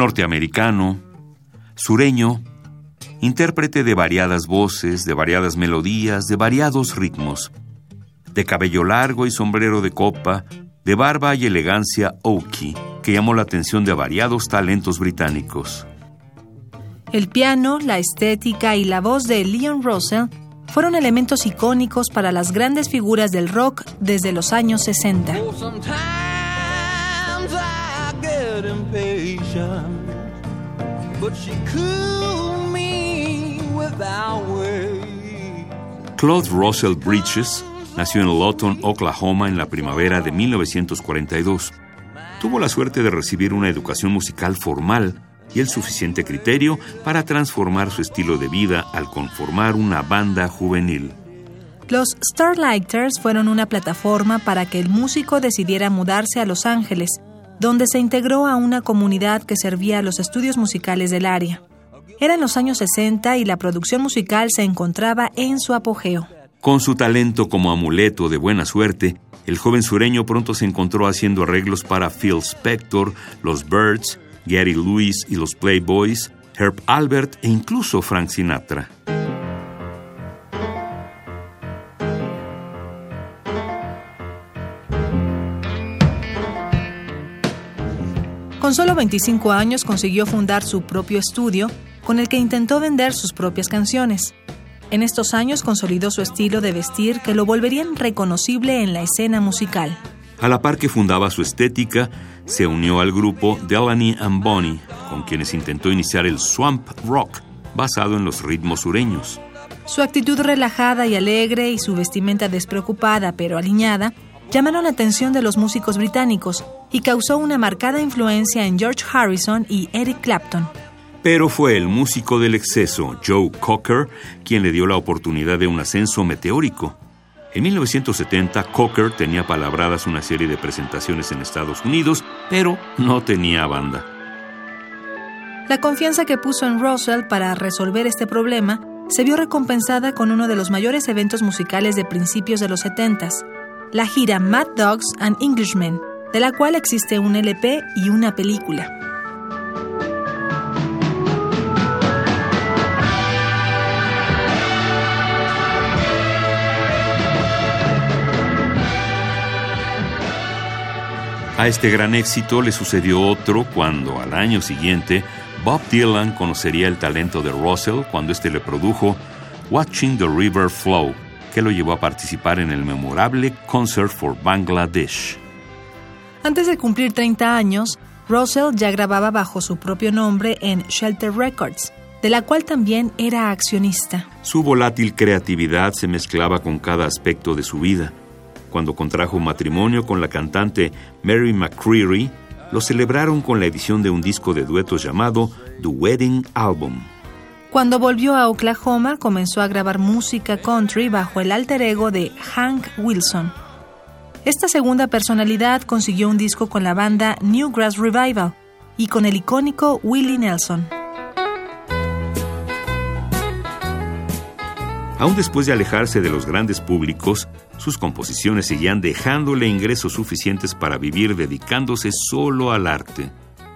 norteamericano, sureño, intérprete de variadas voces, de variadas melodías, de variados ritmos, de cabello largo y sombrero de copa, de barba y elegancia oaky, que llamó la atención de variados talentos británicos. El piano, la estética y la voz de Leon Russell fueron elementos icónicos para las grandes figuras del rock desde los años 60. Claude Russell Bridges nació en Lawton, Oklahoma, en la primavera de 1942. Tuvo la suerte de recibir una educación musical formal y el suficiente criterio para transformar su estilo de vida al conformar una banda juvenil. Los Starlighters fueron una plataforma para que el músico decidiera mudarse a Los Ángeles, donde se integró a una comunidad que servía a los estudios musicales del área. Eran los años 60 y la producción musical se encontraba en su apogeo. Con su talento como amuleto de buena suerte, el joven sureño pronto se encontró haciendo arreglos para Phil Spector, los Birds, Gary Lewis y los Playboys, Herb Albert e incluso Frank Sinatra. Con solo 25 años consiguió fundar su propio estudio, con el que intentó vender sus propias canciones. En estos años consolidó su estilo de vestir que lo volverían reconocible en la escena musical. A la par que fundaba su estética, se unió al grupo Delaney and Bonnie, con quienes intentó iniciar el swamp rock, basado en los ritmos sureños. Su actitud relajada y alegre y su vestimenta despreocupada pero aliñada llamaron la atención de los músicos británicos y causó una marcada influencia en George Harrison y Eric Clapton. Pero fue el músico del exceso, Joe Cocker, quien le dio la oportunidad de un ascenso meteórico. En 1970, Cocker tenía palabradas una serie de presentaciones en Estados Unidos, pero no tenía banda. La confianza que puso en Russell para resolver este problema se vio recompensada con uno de los mayores eventos musicales de principios de los 70 la gira Mad Dogs and Englishmen, de la cual existe un LP y una película. A este gran éxito le sucedió otro cuando al año siguiente Bob Dylan conocería el talento de Russell cuando éste le produjo Watching the River Flow, que lo llevó a participar en el memorable Concert for Bangladesh. Antes de cumplir 30 años, Russell ya grababa bajo su propio nombre en Shelter Records, de la cual también era accionista. Su volátil creatividad se mezclaba con cada aspecto de su vida cuando contrajo matrimonio con la cantante Mary McCreary, lo celebraron con la edición de un disco de duetos llamado The Wedding Album. Cuando volvió a Oklahoma, comenzó a grabar música country bajo el alter ego de Hank Wilson. Esta segunda personalidad consiguió un disco con la banda Newgrass Revival y con el icónico Willie Nelson. Aún después de alejarse de los grandes públicos, sus composiciones seguían dejándole ingresos suficientes para vivir dedicándose solo al arte.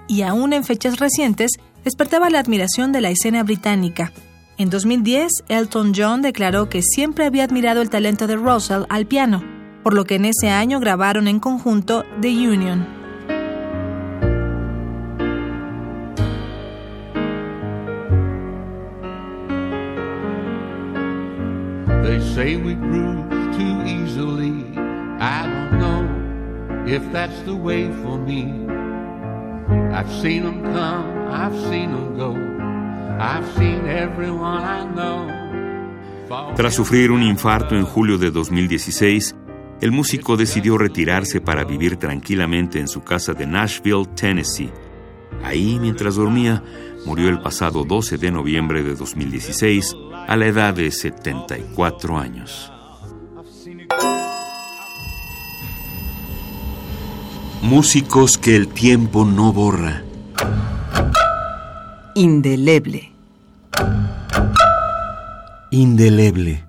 Y aún en fechas recientes, despertaba la admiración de la escena británica. En 2010, Elton John declaró que siempre había admirado el talento de Russell al piano, por lo que en ese año grabaron en conjunto The Union. They say we too easily. I don't know if that's the way for me. I've seen them come, I've seen them go. I've seen everyone I know. Tras sufrir un infarto en julio de 2016, el músico decidió retirarse para vivir tranquilamente en su casa de Nashville, Tennessee. Ahí, mientras dormía, murió el pasado 12 de noviembre de 2016 a la edad de 74 años. Músicos que el tiempo no borra. Indeleble. Indeleble.